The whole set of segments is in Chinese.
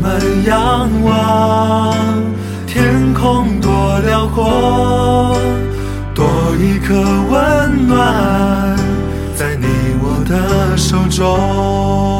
们仰望天空多辽阔，多一颗温暖在你我的手中。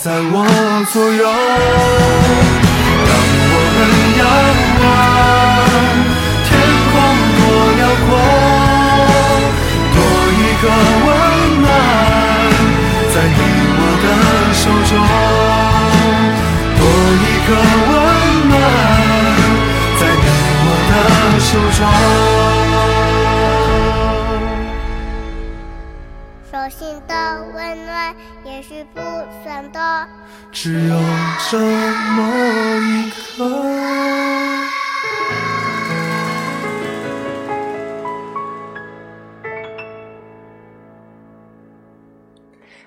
在我左右，只有这么一刻。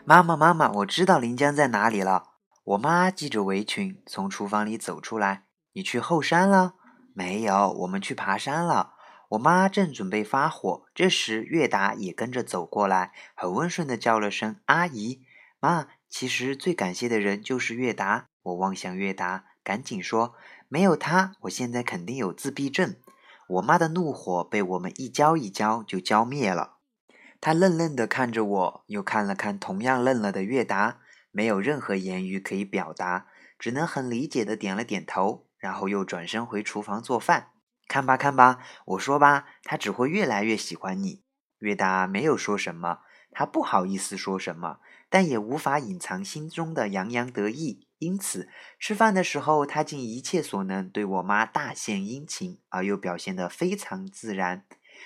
妈妈，妈妈，我知道临江在哪里了。我妈系着围裙从厨房里走出来。你去后山了？没有，我们去爬山了。我妈正准备发火，这时月达也跟着走过来，很温顺的叫了声“阿姨”。妈。其实最感谢的人就是月达。我望向月达，赶紧说：“没有他，我现在肯定有自闭症。”我妈的怒火被我们一浇一浇就浇灭了。她愣愣地看着我，又看了看同样愣了的月达，没有任何言语可以表达，只能很理解的点了点头，然后又转身回厨房做饭。看吧，看吧，我说吧，他只会越来越喜欢你。月达没有说什么，他不好意思说什么。但也无法隐藏心中的洋洋得意，因此吃饭的时候，他尽一切所能对我妈大献殷勤，而又表现得非常自然。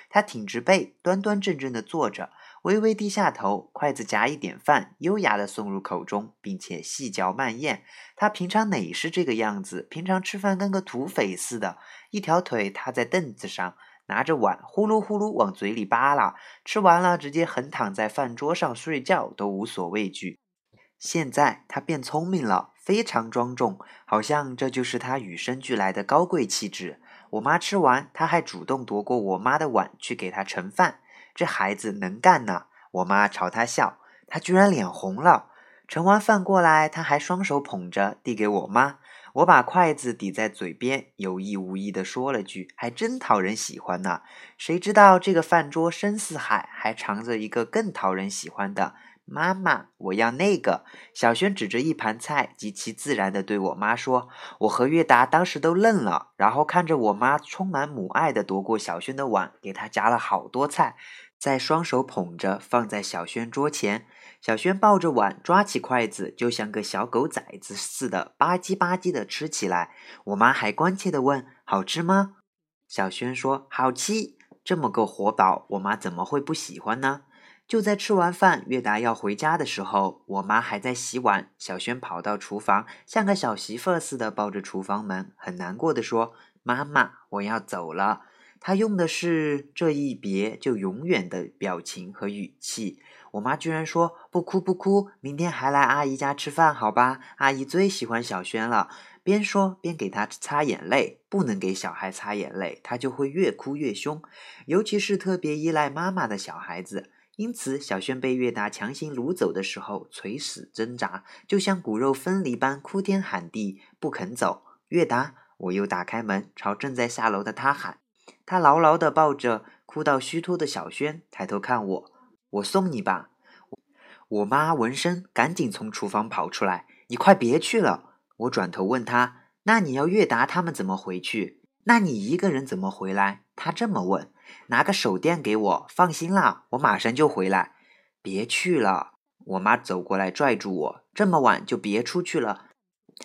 他挺直背，端端正正地坐着，微微低下头，筷子夹一点饭，优雅地送入口中，并且细嚼慢咽。他平常哪是这个样子？平常吃饭跟个土匪似的，一条腿踏在凳子上，拿着碗呼噜呼噜往嘴里扒拉，吃完了直接横躺在饭桌上睡觉都无所畏惧。现在他变聪明了，非常庄重，好像这就是他与生俱来的高贵气质。我妈吃完，他还主动夺过我妈的碗去给他盛饭。这孩子能干呢！我妈朝他笑，他居然脸红了。盛完饭过来，他还双手捧着递给我妈。我把筷子抵在嘴边，有意无意地说了句：“还真讨人喜欢呢。”谁知道这个饭桌深似海，还藏着一个更讨人喜欢的。妈妈，我要那个。小轩指着一盘菜，极其自然地对我妈说：“我和月达当时都愣了，然后看着我妈充满母爱地夺过小轩的碗，给他夹了好多菜。”再双手捧着放在小轩桌前，小轩抱着碗，抓起筷子，就像个小狗崽子似的吧唧吧唧的吃起来。我妈还关切的问：“好吃吗？”小轩说：“好吃。”这么个活宝，我妈怎么会不喜欢呢？就在吃完饭，月达要回家的时候，我妈还在洗碗。小轩跑到厨房，像个小媳妇儿似的抱着厨房门，很难过的说：“妈妈，我要走了。”他用的是这一别就永远的表情和语气。我妈居然说不哭不哭，明天还来阿姨家吃饭，好吧？阿姨最喜欢小轩了。边说边给他擦眼泪，不能给小孩擦眼泪，他就会越哭越凶，尤其是特别依赖妈妈的小孩子。因此，小轩被月达强行掳走的时候，垂死挣扎，就像骨肉分离般哭天喊地，不肯走。月达，我又打开门，朝正在下楼的他喊。他牢牢地抱着哭到虚脱的小轩，抬头看我：“我送你吧。”我妈闻声赶紧从厨房跑出来：“你快别去了！”我转头问他：“那你要月达他们怎么回去？那你一个人怎么回来？”他这么问：“拿个手电给我，放心啦，我马上就回来。”别去了！我妈走过来拽住我：“这么晚就别出去了。”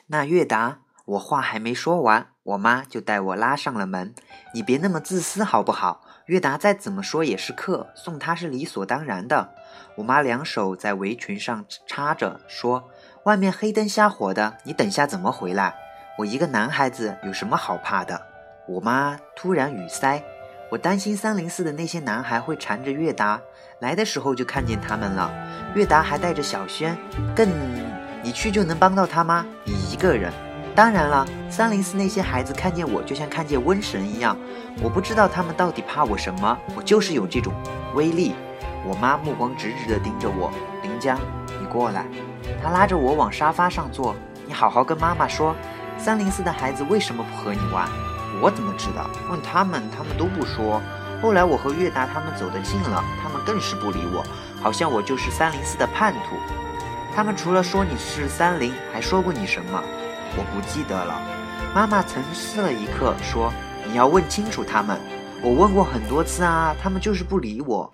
那月达，我话还没说完。我妈就带我拉上了门，你别那么自私好不好？月达再怎么说也是客，送他是理所当然的。我妈两手在围裙上插着，说：“外面黑灯瞎火的，你等下怎么回来？我一个男孩子有什么好怕的？”我妈突然语塞，我担心三零四的那些男孩会缠着月达，来的时候就看见他们了。月达还带着小轩，更，你去就能帮到他吗？你一个人。当然了，三零四那些孩子看见我就像看见瘟神一样，我不知道他们到底怕我什么，我就是有这种威力。我妈目光直直地盯着我，林江，你过来。她拉着我往沙发上坐，你好好跟妈妈说，三零四的孩子为什么不和你玩？我怎么知道？问他们，他们都不说。后来我和月达他们走得近了，他们更是不理我，好像我就是三零四的叛徒。他们除了说你是三零，还说过你什么？我不记得了。妈妈沉思了一刻，说：“你要问清楚他们。我问过很多次啊，他们就是不理我。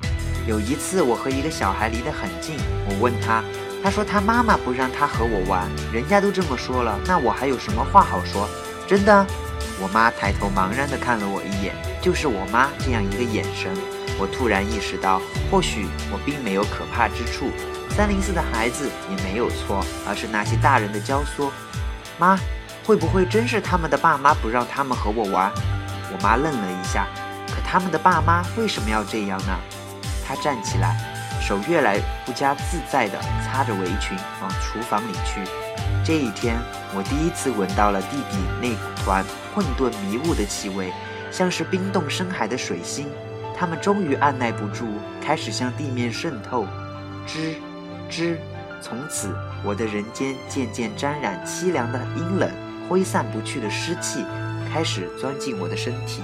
有一次，我和一个小孩离得很近，我问他，他说他妈妈不让他和我玩。人家都这么说了，那我还有什么话好说？真的。”我妈抬头茫然地看了我一眼，就是我妈这样一个眼神，我突然意识到，或许我并没有可怕之处。三零四的孩子也没有错，而是那些大人的教唆。妈，会不会真是他们的爸妈不让他们和我玩？我妈愣了一下，可他们的爸妈为什么要这样呢？她站起来，手越来不加自在地擦着围裙往厨房里去。这一天，我第一次闻到了地底那团混沌迷雾的气味，像是冰冻深海的水星。它们终于按耐不住，开始向地面渗透，吱，吱。从此，我的人间渐渐沾染凄凉的阴冷，挥散不去的湿气开始钻进我的身体。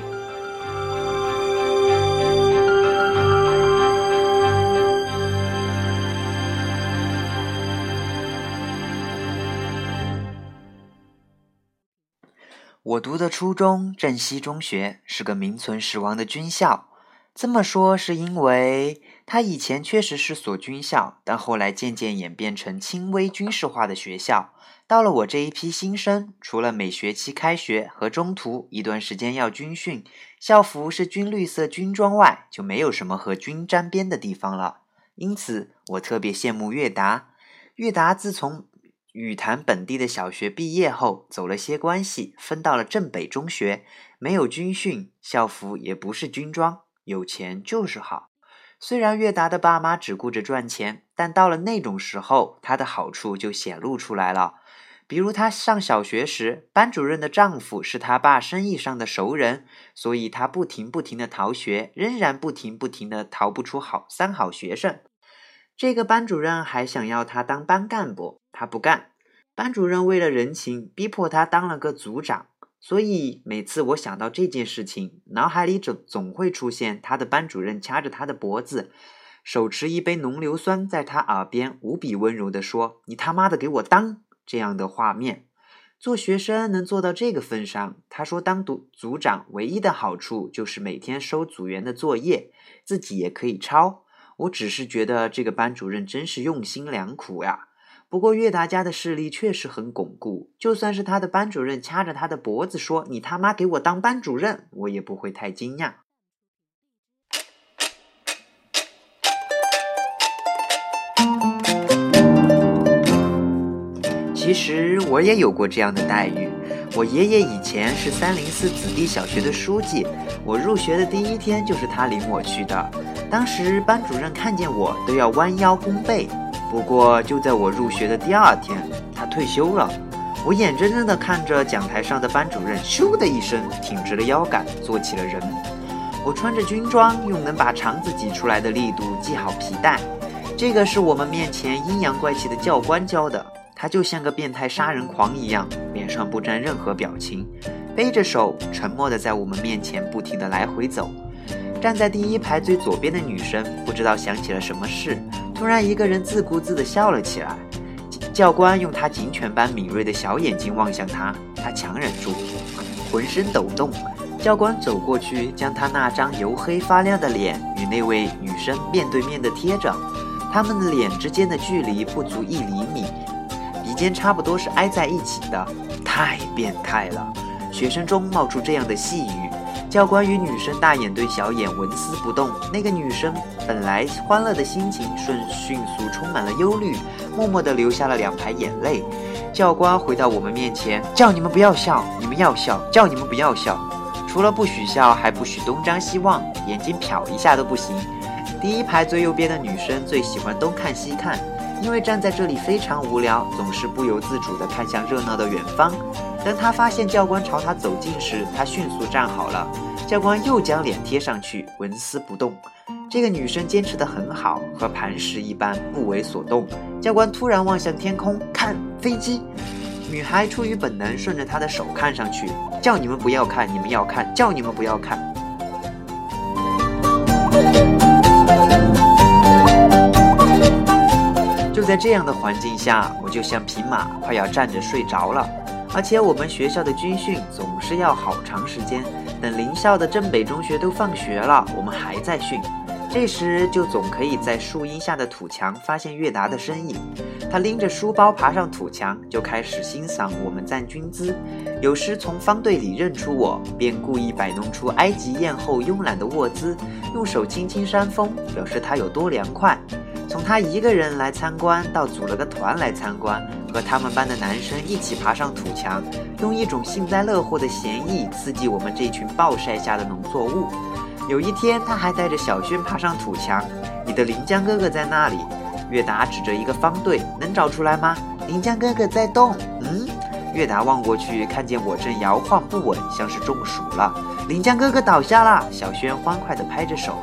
我读的初中镇西中学是个名存实亡的军校。这么说是因为他以前确实是所军校，但后来渐渐演变成轻微军事化的学校。到了我这一批新生，除了每学期开学和中途一段时间要军训，校服是军绿色军装外，就没有什么和军沾边的地方了。因此我特别羡慕月达。月达自从羽坛本地的小学毕业后，走了些关系，分到了镇北中学，没有军训，校服也不是军装，有钱就是好。虽然月达的爸妈只顾着赚钱，但到了那种时候，他的好处就显露出来了。比如他上小学时，班主任的丈夫是他爸生意上的熟人，所以他不停不停的逃学，仍然不停不停的逃不出好三好学生。这个班主任还想要他当班干部，他不干。班主任为了人情，逼迫他当了个组长。所以每次我想到这件事情，脑海里总总会出现他的班主任掐着他的脖子，手持一杯浓硫酸，在他耳边无比温柔地说：“你他妈的给我当！”这样的画面。做学生能做到这个份上，他说当组组长唯一的好处就是每天收组员的作业，自己也可以抄。我只是觉得这个班主任真是用心良苦呀。不过岳达家的势力确实很巩固，就算是他的班主任掐着他的脖子说：“你他妈给我当班主任！”我也不会太惊讶。其实我也有过这样的待遇。我爷爷以前是三零四子弟小学的书记，我入学的第一天就是他领我去的。当时班主任看见我都要弯腰弓背。不过就在我入学的第二天，他退休了。我眼睁睁地看着讲台上的班主任咻的一声挺直了腰杆，做起了人。我穿着军装，用能把肠子挤出来的力度系好皮带。这个是我们面前阴阳怪气的教官教的。他就像个变态杀人狂一样，脸上不沾任何表情，背着手，沉默地在我们面前不停地来回走。站在第一排最左边的女生不知道想起了什么事，突然一个人自顾自地笑了起来。教官用他警犬般敏锐的小眼睛望向他，他强忍住，浑身抖动。教官走过去，将他那张黝黑发亮的脸与那位女生面对面的贴着，他们的脸之间的距离不足一厘米。鼻尖差不多是挨在一起的，太变态了！学生中冒出这样的细语，教官与女生大眼对小眼，纹丝不动。那个女生本来欢乐的心情瞬迅速充满了忧虑，默默地流下了两排眼泪。教官回到我们面前，叫你们不要笑，你们要笑，叫你们不要笑，除了不许笑，还不许东张西望，眼睛瞟一下都不行。第一排最右边的女生最喜欢东看西看。因为站在这里非常无聊，总是不由自主地看向热闹的远方。当他发现教官朝他走近时，他迅速站好了。教官又将脸贴上去，纹丝不动。这个女生坚持得很好，和磐石一般不为所动。教官突然望向天空，看飞机。女孩出于本能，顺着他的手看上去，叫你们不要看，你们要看，叫你们不要看。在这样的环境下，我就像匹马，快要站着睡着了。而且我们学校的军训总是要好长时间，等邻校的镇北中学都放学了，我们还在训。这时就总可以在树荫下的土墙发现月达的身影。他拎着书包爬上土墙，就开始欣赏我们站军姿。有时从方队里认出我，便故意摆弄出埃及艳后慵懒的卧姿，用手轻轻扇风，表示他有多凉快。从他一个人来参观，到组了个团来参观，和他们班的男生一起爬上土墙，用一种幸灾乐祸的嫌疑刺激我们这群暴晒下的农作物。有一天，他还带着小轩爬上土墙。你的临江哥哥在那里？月达指着一个方队，能找出来吗？临江哥哥在动。嗯，月达望过去，看见我正摇晃不稳，像是中暑了。临江哥哥倒下了。小轩欢快地拍着手。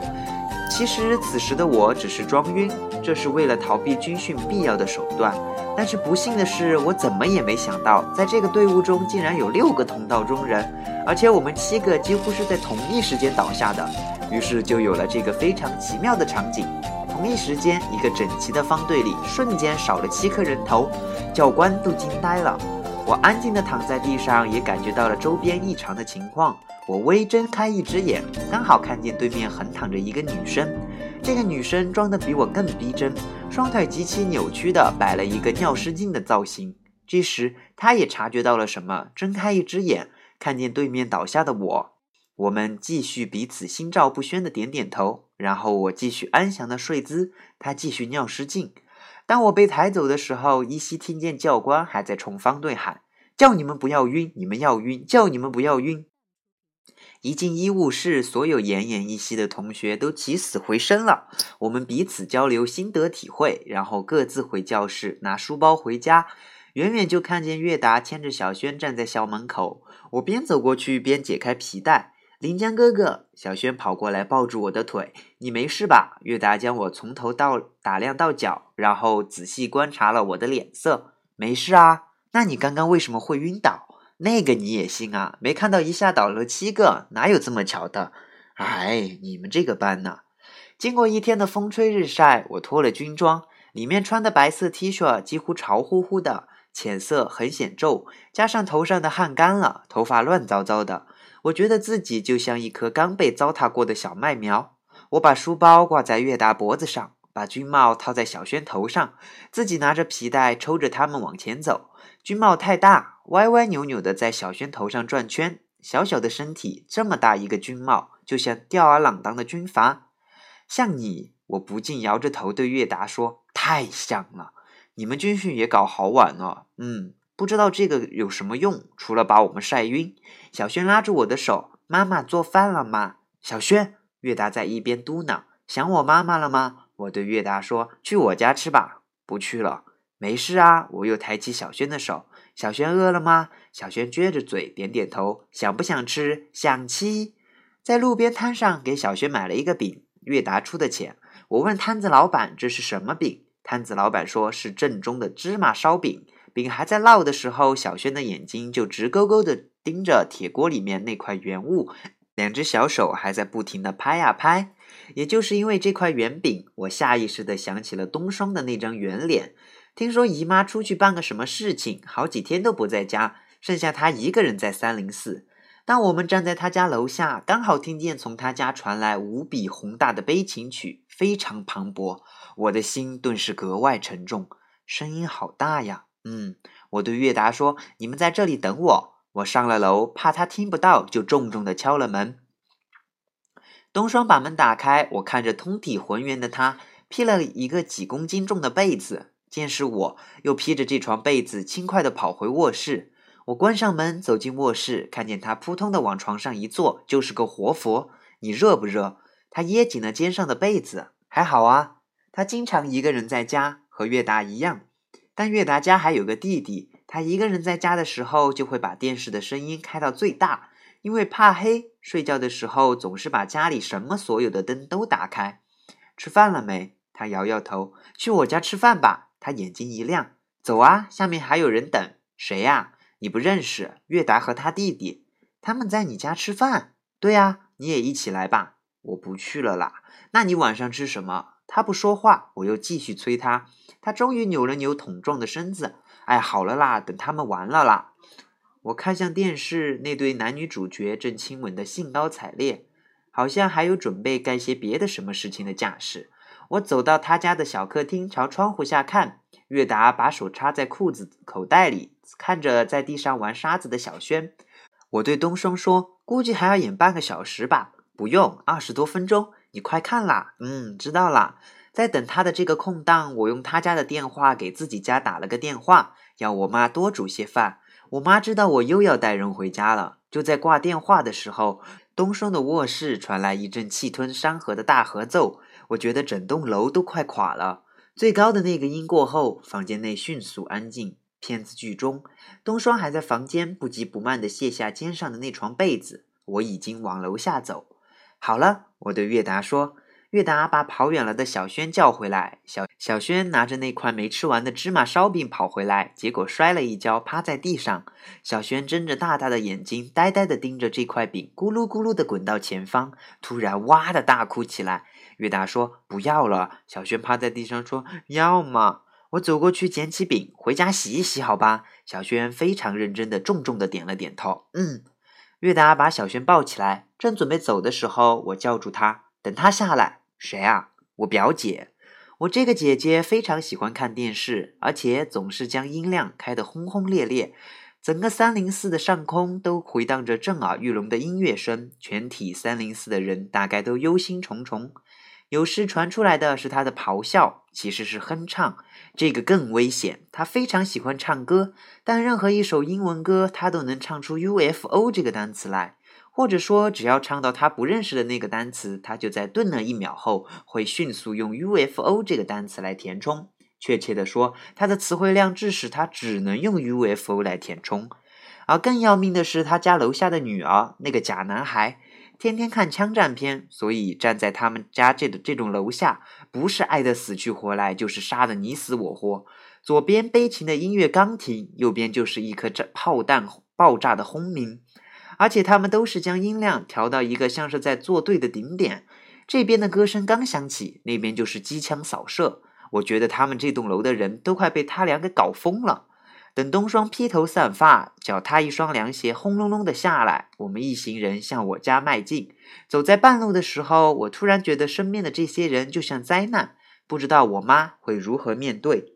其实此时的我只是装晕，这是为了逃避军训必要的手段。但是不幸的是，我怎么也没想到，在这个队伍中竟然有六个同道中人，而且我们七个几乎是在同一时间倒下的。于是就有了这个非常奇妙的场景：同一时间，一个整齐的方队里瞬间少了七颗人头，教官都惊呆了。我安静地躺在地上，也感觉到了周边异常的情况。我微睁开一只眼，刚好看见对面横躺着一个女生。这个女生装得比我更逼真，双腿极其扭曲的摆了一个尿失禁的造型。这时，她也察觉到了什么，睁开一只眼，看见对面倒下的我。我们继续彼此心照不宣的点点头，然后我继续安详的睡姿，她继续尿失禁。当我被抬走的时候，依稀听见教官还在冲方队喊：“叫你们不要晕，你们要晕，叫你们不要晕。”一进医务室，所有奄奄一息的同学都起死回生了。我们彼此交流心得体会，然后各自回教室拿书包回家。远远就看见月达牵着小轩站在校门口，我边走过去边解开皮带。临江哥哥，小轩跑过来抱住我的腿：“你没事吧？”月达将我从头到打量到脚，然后仔细观察了我的脸色：“没事啊。”那你刚刚为什么会晕倒？那个你也信啊？没看到一下倒了七个，哪有这么巧的？哎，你们这个班呢？经过一天的风吹日晒，我脱了军装，里面穿的白色 T 恤几乎潮乎乎的，浅色很显皱，加上头上的汗干了，头发乱糟糟的，我觉得自己就像一棵刚被糟蹋过的小麦苗。我把书包挂在月达脖子上，把军帽套在小轩头上，自己拿着皮带抽着他们往前走。军帽太大，歪歪扭扭的在小轩头上转圈。小小的身体，这么大一个军帽，就像吊儿郎当的军阀。像你，我不禁摇着头对月达说：“太像了。”你们军训也搞好晚了。嗯，不知道这个有什么用，除了把我们晒晕。小轩拉住我的手：“妈妈做饭了吗？”小轩，月达在一边嘟囔：“想我妈妈了吗？”我对月达说：“去我家吃吧。”不去了。没事啊，我又抬起小轩的手。小轩饿了吗？小轩撅着嘴点点头。想不想吃？想吃。在路边摊上给小轩买了一个饼，月达出的钱。我问摊子老板这是什么饼，摊子老板说是正宗的芝麻烧饼。饼还在烙的时候，小轩的眼睛就直勾勾的盯着铁锅里面那块圆物，两只小手还在不停的拍呀拍。也就是因为这块圆饼，我下意识的想起了冬霜的那张圆脸。听说姨妈出去办个什么事情，好几天都不在家，剩下她一个人在三零四。当我们站在她家楼下，刚好听见从她家传来无比宏大的悲情曲，非常磅礴，我的心顿时格外沉重。声音好大呀！嗯，我对月达说：“你们在这里等我。”我上了楼，怕他听不到，就重重的敲了门。冬霜把门打开，我看着通体浑圆的他，披了一个几公斤重的被子。见是我，又披着这床被子，轻快地跑回卧室。我关上门，走进卧室，看见他扑通地往床上一坐，就是个活佛。你热不热？他掖紧了肩上的被子，还好啊。他经常一个人在家，和月达一样。但月达家还有个弟弟，他一个人在家的时候，就会把电视的声音开到最大，因为怕黑。睡觉的时候，总是把家里什么所有的灯都打开。吃饭了没？他摇摇头。去我家吃饭吧。他眼睛一亮，走啊，下面还有人等。谁呀？你不认识？月达和他弟弟，他们在你家吃饭。对呀，你也一起来吧。我不去了啦。那你晚上吃什么？他不说话，我又继续催他。他终于扭了扭桶状的身子。哎，好了啦，等他们完了啦。我看向电视，那对男女主角正亲吻的兴高采烈，好像还有准备干些别的什么事情的架势。我走到他家的小客厅，朝窗户下看。月达把手插在裤子口袋里，看着在地上玩沙子的小轩。我对东升说：“估计还要演半个小时吧？”“不用，二十多分钟。”“你快看啦！”“嗯，知道啦。”在等他的这个空档，我用他家的电话给自己家打了个电话，要我妈多煮些饭。我妈知道我又要带人回家了。就在挂电话的时候，东升的卧室传来一阵气吞山河的大合奏。我觉得整栋楼都快垮了。最高的那个音过后，房间内迅速安静。片子剧终，冬霜还在房间不急不慢地卸下肩上的那床被子。我已经往楼下走。好了，我对月达说。月达把跑远了的小轩叫回来。小小轩拿着那块没吃完的芝麻烧饼跑回来，结果摔了一跤，趴在地上。小轩睁着大大的眼睛，呆呆地盯着这块饼，咕噜咕噜地滚到前方，突然哇的大哭起来。月达说：“不要了。”小轩趴在地上说：“要嘛。”我走过去捡起饼，回家洗一洗，好吧？小轩非常认真的、重重的点了点头。嗯。月达把小轩抱起来，正准备走的时候，我叫住他，等他下来。谁啊？我表姐。我这个姐姐非常喜欢看电视，而且总是将音量开得轰轰烈烈。整个三零四的上空都回荡着震耳欲聋的音乐声，全体三零四的人大概都忧心忡忡。有时传出来的是他的咆哮，其实是哼唱，这个更危险。他非常喜欢唱歌，但任何一首英文歌，他都能唱出 UFO 这个单词来，或者说，只要唱到他不认识的那个单词，他就在顿了一秒后，会迅速用 UFO 这个单词来填充。确切的说，他的词汇量致使他只能用 UFO 来填充。而更要命的是，他家楼下的女儿那个假男孩，天天看枪战片，所以站在他们家这的这种楼下，不是爱得死去活来，就是杀得你死我活。左边悲情的音乐刚停，右边就是一颗炸炮弹爆炸的轰鸣，而且他们都是将音量调到一个像是在作对的顶点。这边的歌声刚响起，那边就是机枪扫射。我觉得他们这栋楼的人都快被他俩给搞疯了。等冬霜披头散发，脚踏一双凉鞋，轰隆隆的下来，我们一行人向我家迈进。走在半路的时候，我突然觉得身边的这些人就像灾难，不知道我妈会如何面对。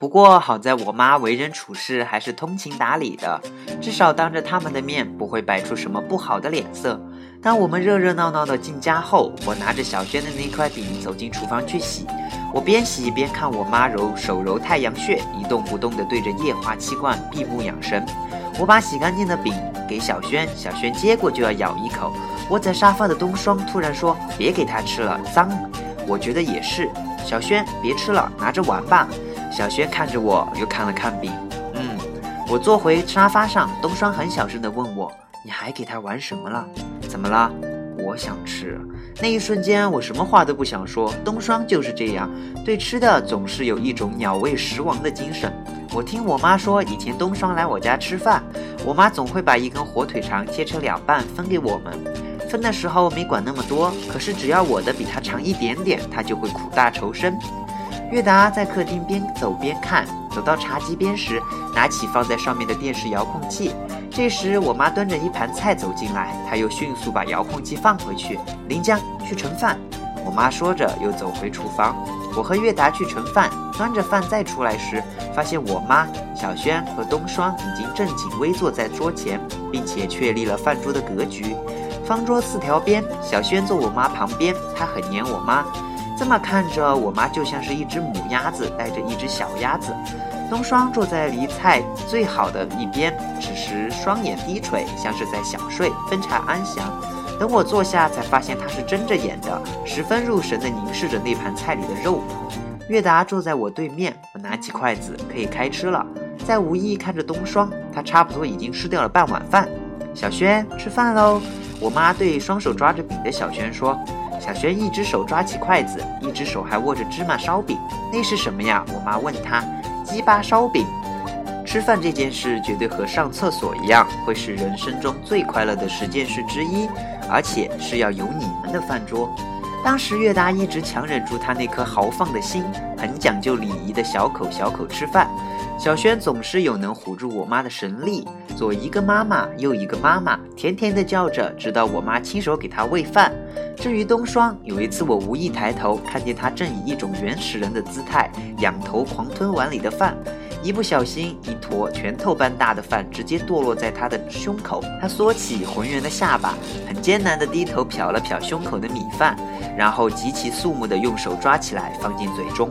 不过好在我妈为人处事还是通情达理的，至少当着他们的面不会摆出什么不好的脸色。当我们热热闹闹的进家后，我拿着小轩的那块饼走进厨房去洗。我边洗边看我妈揉手揉太阳穴，一动不动地对着液化气罐闭目养神。我把洗干净的饼给小轩，小轩接过就要咬一口。窝在沙发的冬霜突然说：“别给他吃了，脏。”我觉得也是。小轩，别吃了，拿着玩吧。小轩看着我，又看了看饼。嗯，我坐回沙发上，冬霜很小声地问我。你还给他玩什么了？怎么了？我想吃。那一瞬间，我什么话都不想说。冬霜就是这样，对吃的总是有一种鸟为食亡的精神。我听我妈说，以前冬霜来我家吃饭，我妈总会把一根火腿肠切成两半分给我们。分的时候没管那么多，可是只要我的比她长一点点，她就会苦大仇深。月达在客厅边走边看，走到茶几边时，拿起放在上面的电视遥控器。这时，我妈端着一盘菜走进来，她又迅速把遥控器放回去。林江去盛饭。我妈说着，又走回厨房。我和月达去盛饭，端着饭再出来时，发现我妈、小轩和冬霜已经正襟危坐在桌前，并且确立了饭桌的格局。方桌四条边，小轩坐我妈旁边，他很黏我妈。这么看着，我妈就像是一只母鸭子带着一只小鸭子。冬霜坐在离菜最好的一边，此时双眼低垂，像是在小睡，分茶安详。等我坐下，才发现他是睁着眼的，十分入神地凝视着那盘菜里的肉。月达坐在我对面，我拿起筷子，可以开吃了。在无意看着冬霜，他差不多已经吃掉了半碗饭。小轩，吃饭喽！我妈对双手抓着饼的小轩说。小轩一只手抓起筷子，一只手还握着芝麻烧饼。那是什么呀？我妈问他。鸡巴烧饼，吃饭这件事绝对和上厕所一样，会是人生中最快乐的十件事之一，而且是要有你们的饭桌。当时月达一直强忍住他那颗豪放的心，很讲究礼仪的小口小口吃饭。小轩总是有能唬住我妈的神力，左一个妈妈，右一个妈妈，甜甜的叫着，直到我妈亲手给他喂饭。至于冬霜，有一次我无意抬头，看见他正以一种原始人的姿态仰头狂吞碗里的饭，一不小心，一坨拳头般大的饭直接堕落在他的胸口。他缩起浑圆的下巴，很艰难地低头瞟了瞟胸口的米饭，然后极其肃穆地用手抓起来放进嘴中。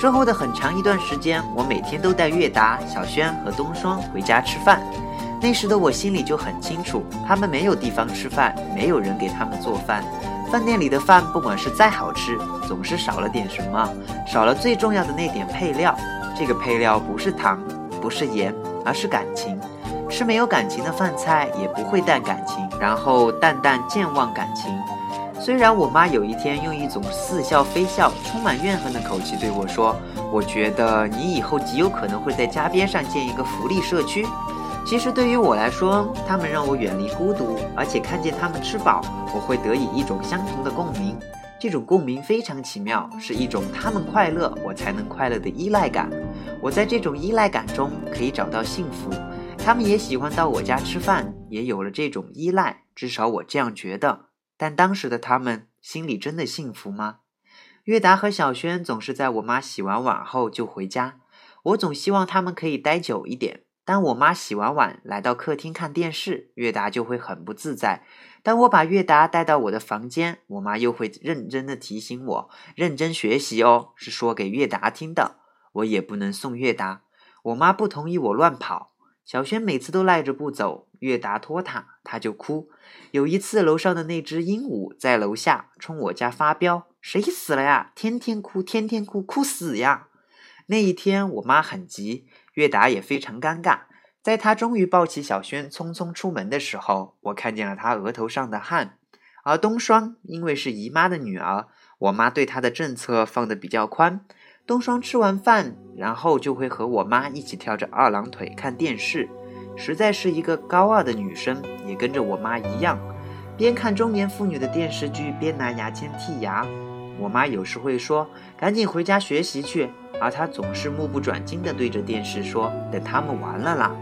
之后的很长一段时间，我每天都带月达、小轩和冬霜回家吃饭。那时的我心里就很清楚，他们没有地方吃饭，没有人给他们做饭。饭店里的饭不管是再好吃，总是少了点什么，少了最重要的那点配料。这个配料不是糖，不是盐，而是感情。吃没有感情的饭菜也不会淡感情，然后淡淡健忘感情。虽然我妈有一天用一种似笑非笑、充满怨恨的口气对我说：“我觉得你以后极有可能会在家边上建一个福利社区。”其实对于我来说，他们让我远离孤独，而且看见他们吃饱，我会得以一种相同的共鸣。这种共鸣非常奇妙，是一种他们快乐，我才能快乐的依赖感。我在这种依赖感中可以找到幸福。他们也喜欢到我家吃饭，也有了这种依赖，至少我这样觉得。但当时的他们心里真的幸福吗？月达和小轩总是在我妈洗完碗后就回家。我总希望他们可以待久一点。当我妈洗完碗来到客厅看电视，月达就会很不自在。当我把月达带到我的房间，我妈又会认真的提醒我认真学习哦，是说给月达听的。我也不能送月达，我妈不同意我乱跑。小轩每次都赖着不走，月达拖沓，他就哭。有一次，楼上的那只鹦鹉在楼下冲我家发飙：“谁死了呀？天天哭，天天哭，哭死呀！”那一天，我妈很急，月达也非常尴尬。在他终于抱起小轩，匆匆出门的时候，我看见了他额头上的汗。而冬霜因为是姨妈的女儿，我妈对她的政策放得比较宽。冬霜吃完饭，然后就会和我妈一起跳着二郎腿看电视，实在是一个高二的女生，也跟着我妈一样，边看中年妇女的电视剧，边拿牙签剔牙。我妈有时会说：“赶紧回家学习去。”而她总是目不转睛地对着电视说：“等他们完了啦。”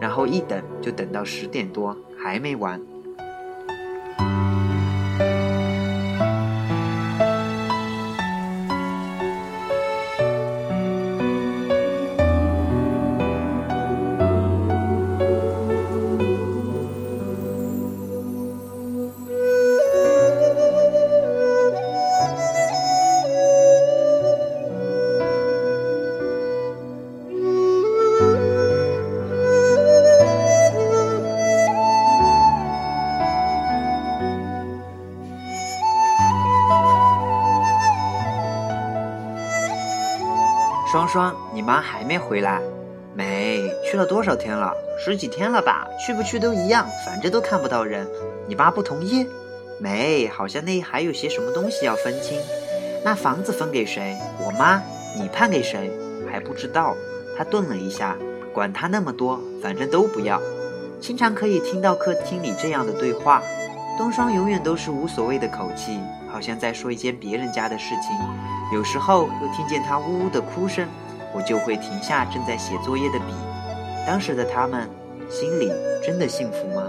然后一等就等到十点多，还没完。双双，你妈还没回来？没，去了多少天了？十几天了吧？去不去都一样，反正都看不到人。你爸不同意？没，好像那还有些什么东西要分清。那房子分给谁？我妈？你判给谁？还不知道。他顿了一下，管他那么多，反正都不要。经常可以听到客厅里这样的对话。冬霜永远都是无所谓的口气，好像在说一件别人家的事情。有时候又听见他呜呜的哭声，我就会停下正在写作业的笔。当时的他们心里真的幸福吗？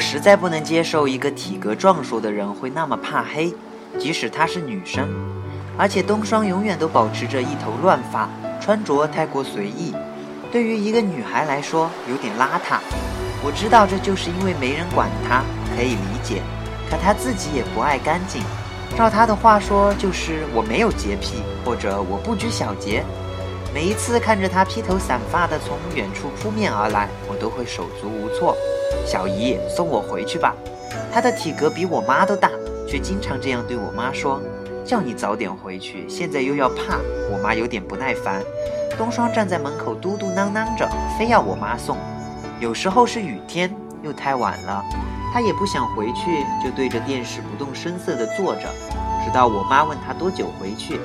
实在不能接受一个体格壮硕的人会那么怕黑，即使她是女生。而且冬霜永远都保持着一头乱发，穿着太过随意，对于一个女孩来说有点邋遢。我知道这就是因为没人管她，可以理解。可她自己也不爱干净。照她的话说，就是我没有洁癖，或者我不拘小节。每一次看着她披头散发的从远处扑面而来，我都会手足无措。小姨，送我回去吧。她的体格比我妈都大，却经常这样对我妈说：“叫你早点回去，现在又要怕。”我妈有点不耐烦。冬霜站在门口嘟嘟囔囔着，非要我妈送。有时候是雨天，又太晚了，她也不想回去，就对着电视不动声色地坐着，直到我妈问她多久回去，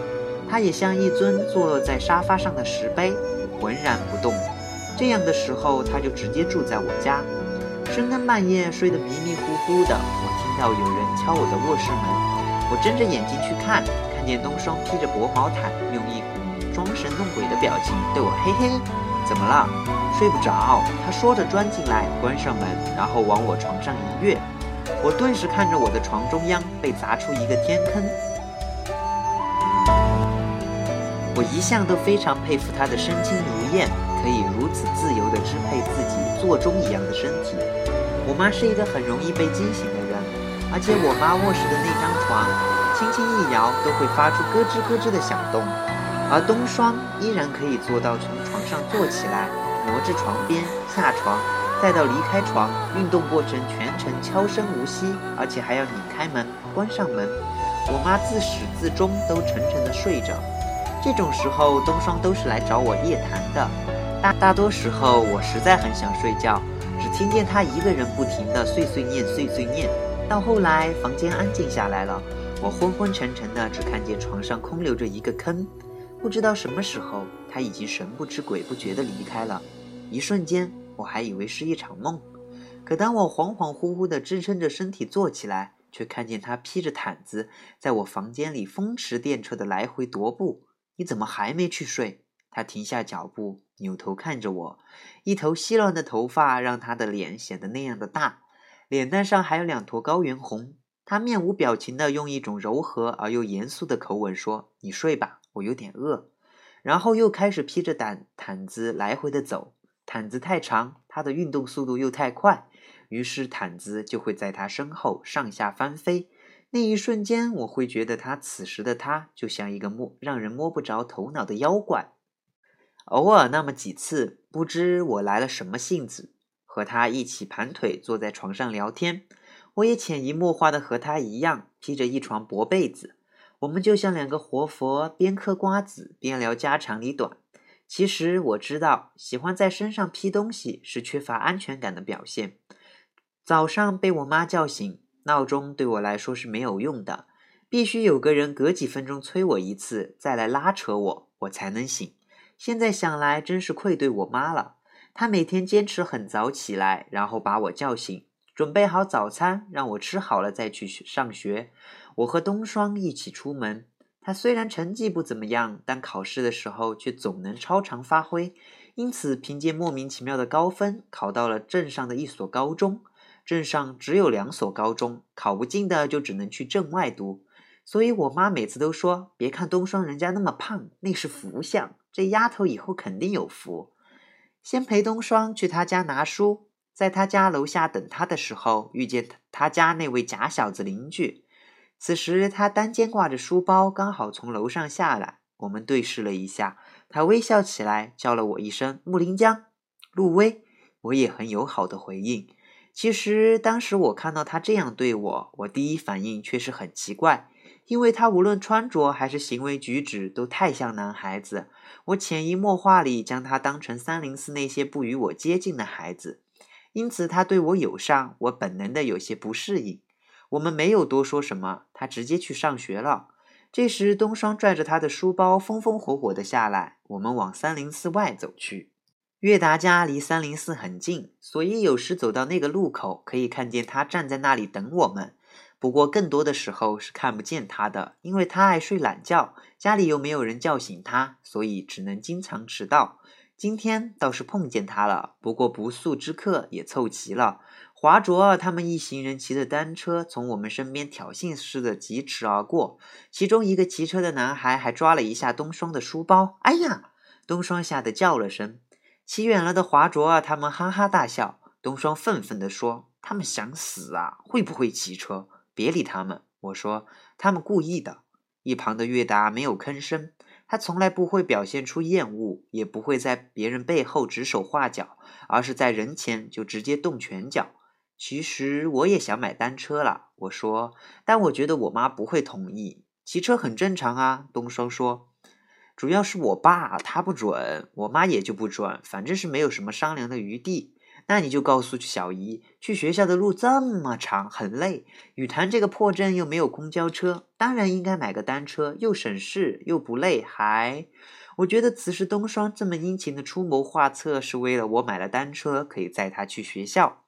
他也像一尊坐在沙发上的石碑，浑然不动。这样的时候，他就直接住在我家。深更半夜睡得迷迷糊糊的，我听到有人敲我的卧室门。我睁着眼睛去看，看见冬霜披着薄毛毯，用一股装神弄鬼的表情对我嘿嘿。怎么了？睡不着？他说着钻进来，关上门，然后往我床上一跃。我顿时看着我的床中央被砸出一个天坑。一向都非常佩服他的身轻如燕。可以如此自由地支配自己座钟一样的身体。我妈是一个很容易被惊醒的人，而且我妈卧室的那张床，轻轻一摇都会发出咯吱咯吱的响动。而冬霜依然可以做到从床上坐起来，挪至床边下床，再到离开床，运动过程全程悄声无息，而且还要拧开门关上门。我妈自始至终都沉沉地睡着。这种时候，冬霜都是来找我夜谈的。大大多时候，我实在很想睡觉，只听见他一个人不停的碎碎念、碎碎念。到后来，房间安静下来了，我昏昏沉沉的，只看见床上空留着一个坑。不知道什么时候，他已经神不知鬼不觉的离开了。一瞬间，我还以为是一场梦。可当我恍恍惚惚的支撑着身体坐起来，却看见他披着毯子，在我房间里风驰电掣的来回踱步。你怎么还没去睡？他停下脚步。扭头看着我，一头稀乱的头发让他的脸显得那样的大，脸蛋上还有两坨高原红。他面无表情的用一种柔和而又严肃的口吻说：“你睡吧，我有点饿。”然后又开始披着毯毯子来回的走。毯子太长，他的运动速度又太快，于是毯子就会在他身后上下翻飞。那一瞬间，我会觉得他此时的他就像一个摸让人摸不着头脑的妖怪。偶尔那么几次，不知我来了什么性子，和他一起盘腿坐在床上聊天，我也潜移默化的和他一样披着一床薄被子，我们就像两个活佛，边嗑瓜子边聊家长里短。其实我知道，喜欢在身上披东西是缺乏安全感的表现。早上被我妈叫醒，闹钟对我来说是没有用的，必须有个人隔几分钟催我一次，再来拉扯我，我才能醒。现在想来，真是愧对我妈了。她每天坚持很早起来，然后把我叫醒，准备好早餐，让我吃好了再去上学。我和冬霜一起出门。他虽然成绩不怎么样，但考试的时候却总能超常发挥，因此凭借莫名其妙的高分，考到了镇上的一所高中。镇上只有两所高中，考不进的就只能去镇外读。所以我妈每次都说：“别看冬霜人家那么胖，那是福相。”这丫头以后肯定有福。先陪冬霜去他家拿书，在他家楼下等他的时候，遇见他家那位假小子邻居。此时他单肩挂着书包，刚好从楼上下来。我们对视了一下，他微笑起来，叫了我一声“木林江”，陆威。我也很友好的回应。其实当时我看到他这样对我，我第一反应却是很奇怪。因为他无论穿着还是行为举止都太像男孩子，我潜移默化里将他当成三零四那些不与我接近的孩子，因此他对我友善，我本能的有些不适应。我们没有多说什么，他直接去上学了。这时，东双拽着他的书包，风风火火的下来，我们往三零四外走去。悦达家离三零四很近，所以有时走到那个路口，可以看见他站在那里等我们。不过，更多的时候是看不见他的，因为他爱睡懒觉，家里又没有人叫醒他，所以只能经常迟到。今天倒是碰见他了，不过不速之客也凑齐了。华卓他们一行人骑着单车从我们身边挑衅似的疾驰而过，其中一个骑车的男孩还抓了一下冬霜的书包。哎呀！冬霜吓得叫了声。骑远了的华卓他们哈哈大笑。东双愤愤地说：“他们想死啊！会不会骑车？”别理他们，我说他们故意的。一旁的月达没有吭声，他从来不会表现出厌恶，也不会在别人背后指手画脚，而是在人前就直接动拳脚。其实我也想买单车了，我说，但我觉得我妈不会同意。骑车很正常啊，东双说，主要是我爸他不准，我妈也就不准，反正是没有什么商量的余地。那你就告诉小姨，去学校的路这么长，很累。雨潭这个破镇又没有公交车，当然应该买个单车，又省事又不累。还，我觉得此时冬霜这么殷勤的出谋划策，是为了我买了单车，可以载她去学校。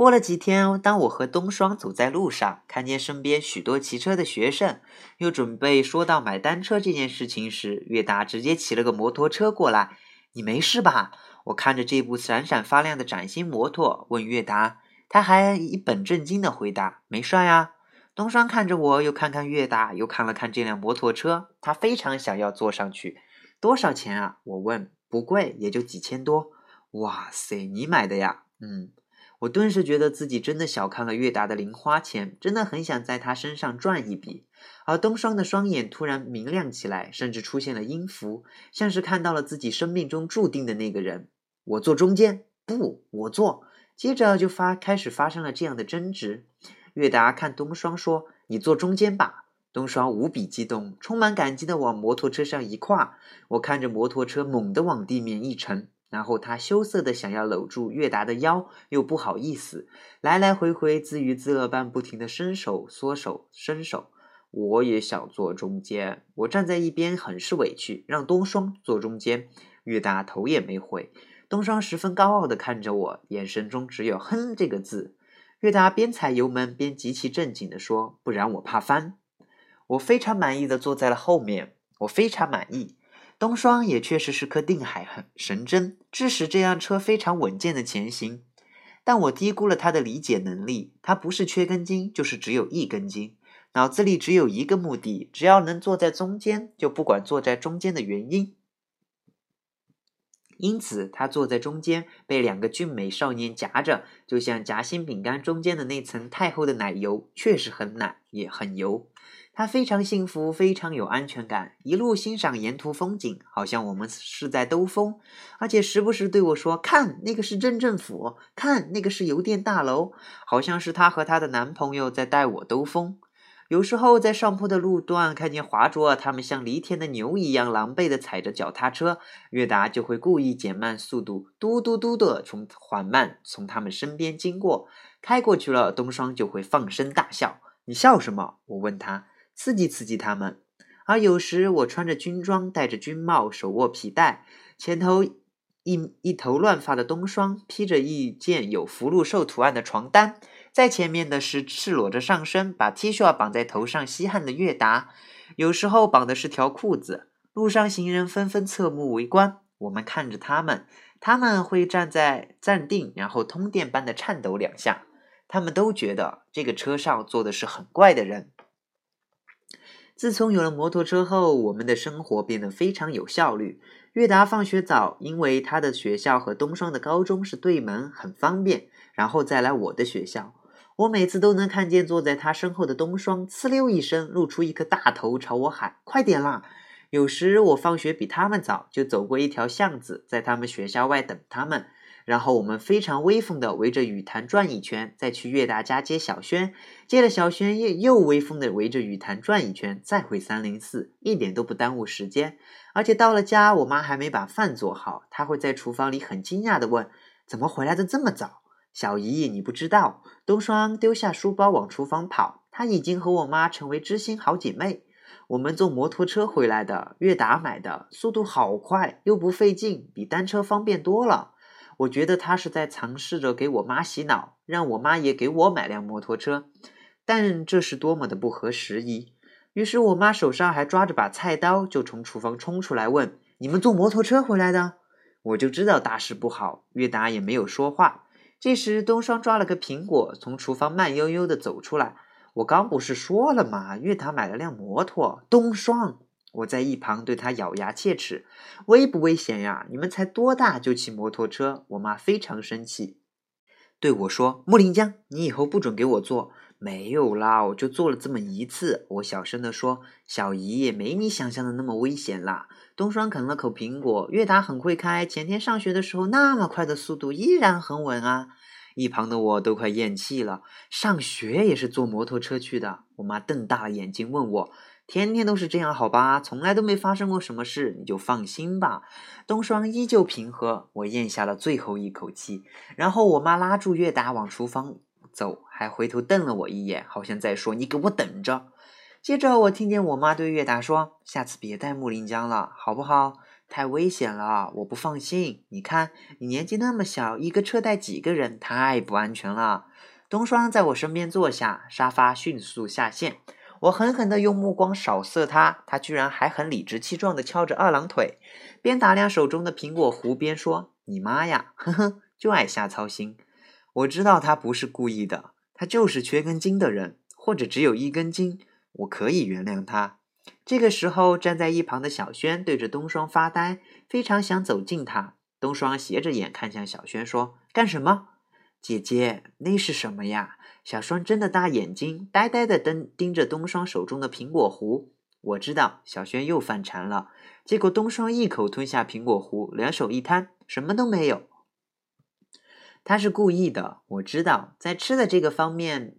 过了几天，当我和冬霜走在路上，看见身边许多骑车的学生，又准备说到买单车这件事情时，月达直接骑了个摩托车过来。你没事吧？我看着这部闪闪发亮的崭新摩托，问月达，他还一本正经的回答：“没事呀。”东双看着我，又看看月达，又看了看这辆摩托车，他非常想要坐上去。多少钱啊？我问。不贵，也就几千多。哇塞，你买的呀？嗯。我顿时觉得自己真的小看了月达的零花钱，真的很想在他身上赚一笔。而冬霜的双眼突然明亮起来，甚至出现了音符，像是看到了自己生命中注定的那个人。我坐中间，不，我坐。接着就发开始发生了这样的争执。月达看冬霜说：“你坐中间吧。”冬霜无比激动，充满感激的往摩托车上一跨。我看着摩托车猛地往地面一沉。然后他羞涩的想要搂住月达的腰，又不好意思，来来回回自娱自乐般不停的伸手缩手伸手。我也想坐中间，我站在一边很是委屈，让冬霜坐中间。月达头也没回，冬霜十分高傲的看着我，眼神中只有哼这个字。月达边踩油门边极其正经的说：“不然我怕翻。”我非常满意的坐在了后面，我非常满意。冬霜也确实是颗定海神针，致使这辆车非常稳健的前行。但我低估了他的理解能力，他不是缺根筋，就是只有一根筋。脑子里只有一个目的，只要能坐在中间，就不管坐在中间的原因。因此，他坐在中间，被两个俊美少年夹着，就像夹心饼干中间的那层太厚的奶油，确实很奶，也很油。他非常幸福，非常有安全感，一路欣赏沿途风景，好像我们是在兜风，而且时不时对我说：“看，那个是镇政府，看，那个是邮电大楼，好像是她和她的男朋友在带我兜风。”有时候在上坡的路段看见华卓他们像犁田的牛一样狼狈地踩着脚踏车，月达就会故意减慢速度，嘟嘟嘟的从缓慢从他们身边经过。开过去了，冬霜就会放声大笑。你笑什么？我问他，刺激刺激他们。而有时我穿着军装，戴着军帽，手握皮带，前头一一头乱发的冬霜披着一件有福禄寿图案的床单。在前面的是赤裸着上身，把 T 恤绑在头上稀罕的月达，有时候绑的是条裤子。路上行人纷纷侧目围观，我们看着他们，他们会站在站定，然后通电般的颤抖两下。他们都觉得这个车上坐的是很怪的人。自从有了摩托车后，我们的生活变得非常有效率。月达放学早，因为他的学校和东双的高中是对门，很方便，然后再来我的学校。我每次都能看见坐在他身后的东双，呲溜一声露出一颗大头，朝我喊：“快点啦！”有时我放学比他们早，就走过一条巷子，在他们学校外等他们。然后我们非常威风的围着雨坛转一圈，再去岳大家接小轩，接了小轩又又威风的围着雨坛转一圈，再回三零四，一点都不耽误时间。而且到了家，我妈还没把饭做好，她会在厨房里很惊讶的问：“怎么回来的这么早？”小姨，你不知道，冬霜丢下书包往厨房跑，她已经和我妈成为知心好姐妹。我们坐摩托车回来的，悦达买的，速度好快，又不费劲，比单车方便多了。我觉得他是在尝试着给我妈洗脑，让我妈也给我买辆摩托车，但这是多么的不合时宜。于是我妈手上还抓着把菜刀，就从厨房冲出来问：“你们坐摩托车回来的？”我就知道大事不好，悦达也没有说话。这时，冬霜抓了个苹果，从厨房慢悠悠的走出来。我刚不是说了吗？月达买了辆摩托。冬霜，我在一旁对他咬牙切齿：“危不危险呀？你们才多大就骑摩托车？”我妈非常生气，对我说：“木林江，你以后不准给我坐。”没有啦，我就做了这么一次。我小声的说：“小姨也，没你想象的那么危险啦。”冬霜啃了口苹果，月达很会开。前天上学的时候那么快的速度，依然很稳啊。一旁的我都快咽气了。上学也是坐摩托车去的。我妈瞪大了眼睛问我：“天天都是这样好吧？从来都没发生过什么事，你就放心吧。”冬霜依旧平和。我咽下了最后一口气，然后我妈拉住月达往厨房走，还回头瞪了我一眼，好像在说：“你给我等着。”接着，我听见我妈对月达说：“下次别带木林江了，好不好？太危险了，我不放心。你看，你年纪那么小，一个车带几个人，太不安全了。”冬霜在我身边坐下，沙发迅速下线。我狠狠地用目光扫射他，他居然还很理直气壮地翘着二郎腿，边打量手中的苹果核，边说：“你妈呀，呵呵，就爱瞎操心。”我知道他不是故意的，他就是缺根筋的人，或者只有一根筋。我可以原谅他。这个时候，站在一旁的小轩对着冬霜发呆，非常想走近他。冬霜斜着眼看向小轩，说：“干什么？姐姐，那是什么呀？”小双睁着大眼睛，呆呆的盯盯着冬霜手中的苹果核。我知道小轩又犯馋了，结果冬霜一口吞下苹果核，两手一摊，什么都没有。他是故意的，我知道，在吃的这个方面。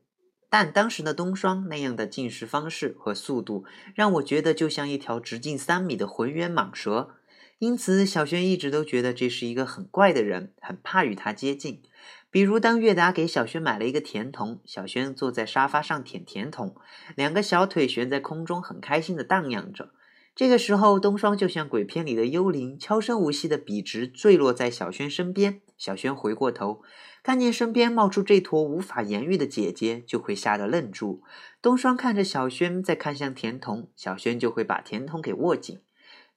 但当时的冬霜那样的进食方式和速度，让我觉得就像一条直径三米的浑圆蟒蛇。因此小轩一直都觉得这是一个很怪的人，很怕与他接近。比如，当月达给小轩买了一个甜筒，小轩坐在沙发上舔甜筒，两个小腿悬在空中，很开心的荡漾着。这个时候，冬霜就像鬼片里的幽灵，悄声无息的笔直坠落在小轩身边。小轩回过头，看见身边冒出这坨无法言喻的姐姐，就会吓得愣住。冬霜看着小轩，再看向甜筒，小轩就会把甜筒给握紧。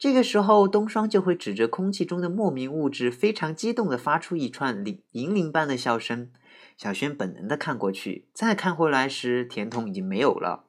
这个时候，冬霜就会指着空气中的莫名物质，非常激动地发出一串铃银铃般的笑声。小轩本能地看过去，再看回来时，甜筒已经没有了。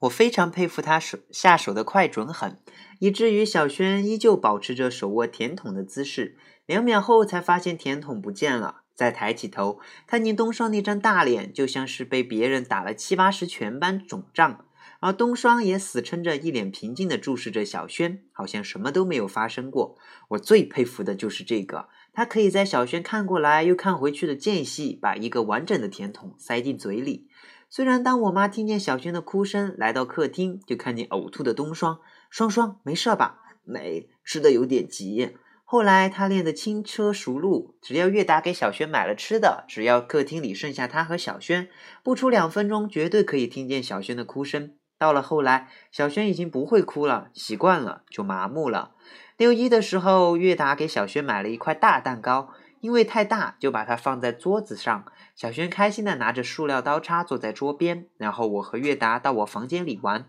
我非常佩服他手下手的快准狠，以至于小轩依旧保持着手握甜筒的姿势。两秒后，才发现甜筒不见了。再抬起头，看见冬霜那张大脸，就像是被别人打了七八十拳般肿胀。而冬霜也死撑着，一脸平静地注视着小轩，好像什么都没有发生过。我最佩服的就是这个，他可以在小轩看过来又看回去的间隙，把一个完整的甜筒塞进嘴里。虽然当我妈听见小轩的哭声，来到客厅，就看见呕吐的冬霜。双双，没事吧？没，吃的有点急。后来他练得轻车熟路，只要月达给小轩买了吃的，只要客厅里剩下他和小轩，不出两分钟，绝对可以听见小轩的哭声。到了后来，小轩已经不会哭了，习惯了就麻木了。六一的时候，月达给小轩买了一块大蛋糕，因为太大，就把它放在桌子上。小轩开心的拿着塑料刀叉坐在桌边，然后我和月达到我房间里玩。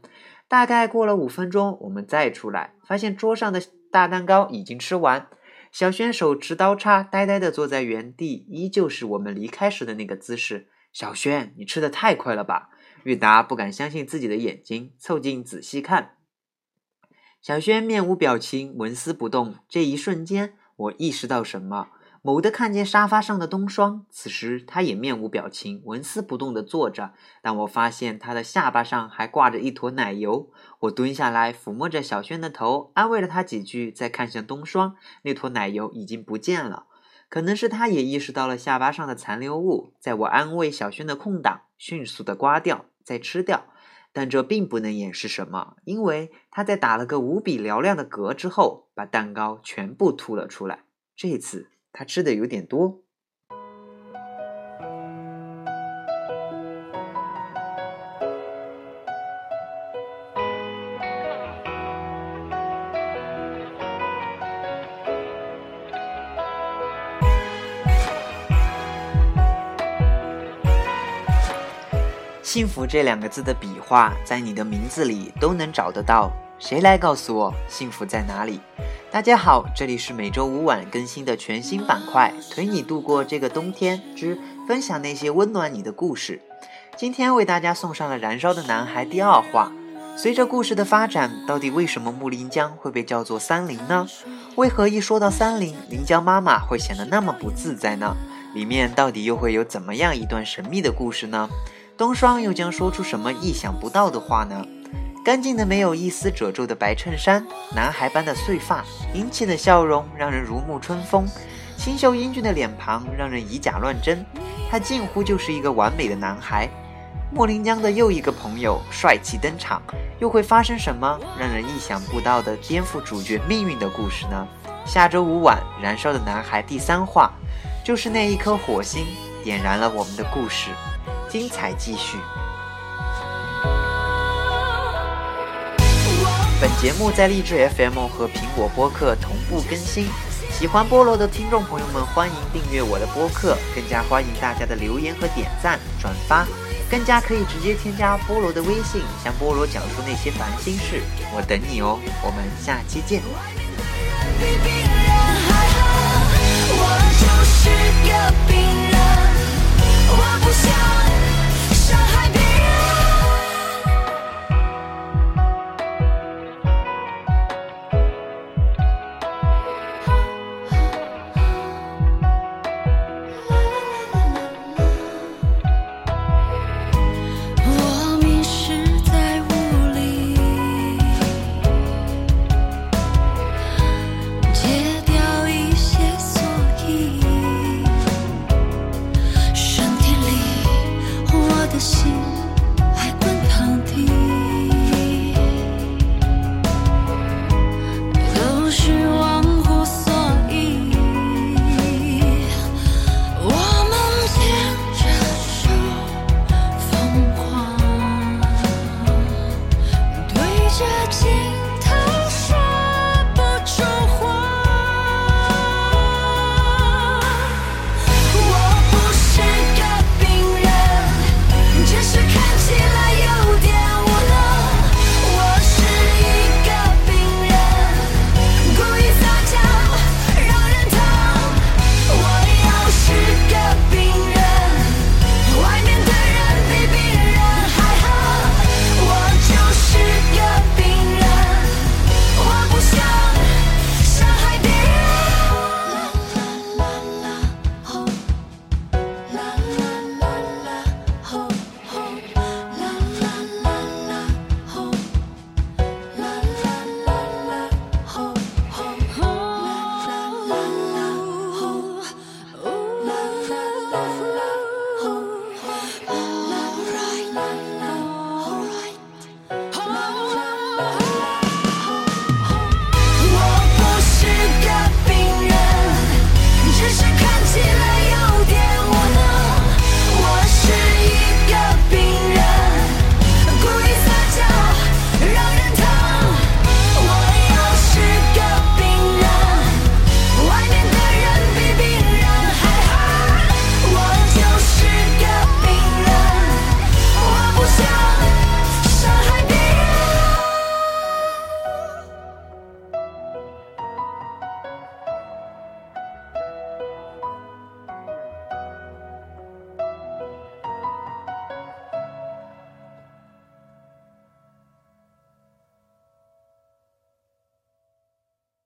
大概过了五分钟，我们再出来，发现桌上的大蛋糕已经吃完。小轩手持刀叉，呆呆的坐在原地，依旧是我们离开时的那个姿势。小轩，你吃的太快了吧？玉达不敢相信自己的眼睛，凑近仔细看。小轩面无表情，纹丝不动。这一瞬间，我意识到什么，猛地看见沙发上的冬霜。此时，他也面无表情，纹丝不动地坐着。但我发现他的下巴上还挂着一坨奶油。我蹲下来抚摸着小轩的头，安慰了他几句，再看向冬霜，那坨奶油已经不见了。可能是他也意识到了下巴上的残留物，在我安慰小轩的空档，迅速的刮掉。再吃掉，但这并不能掩饰什么，因为他在打了个无比嘹亮的嗝之后，把蛋糕全部吐了出来。这次他吃的有点多。幸福这两个字的笔画，在你的名字里都能找得到。谁来告诉我幸福在哪里？大家好，这里是每周五晚更新的全新板块《陪你度过这个冬天之分享那些温暖你的故事》。今天为大家送上了《燃烧的男孩》第二话。随着故事的发展，到底为什么木林江会被叫做三林呢？为何一说到三林，林江妈妈会显得那么不自在呢？里面到底又会有怎么样一段神秘的故事呢？冬霜又将说出什么意想不到的话呢？干净的没有一丝褶皱的白衬衫，男孩般的碎发，英气的笑容让人如沐春风，清秀英俊的脸庞让人以假乱真，他近乎就是一个完美的男孩。莫林江的又一个朋友帅气登场，又会发生什么让人意想不到的颠覆主角命运的故事呢？下周五晚《燃烧的男孩》第三话，就是那一颗火星点燃了我们的故事。精彩继续。本节目在荔枝 FM 和苹果播客同步更新。喜欢菠萝的听众朋友们，欢迎订阅我的播客，更加欢迎大家的留言和点赞、转发，更加可以直接添加菠萝的微信，向菠萝讲述那些烦心事。我等你哦，我们下期见。我就是个病人，我不想。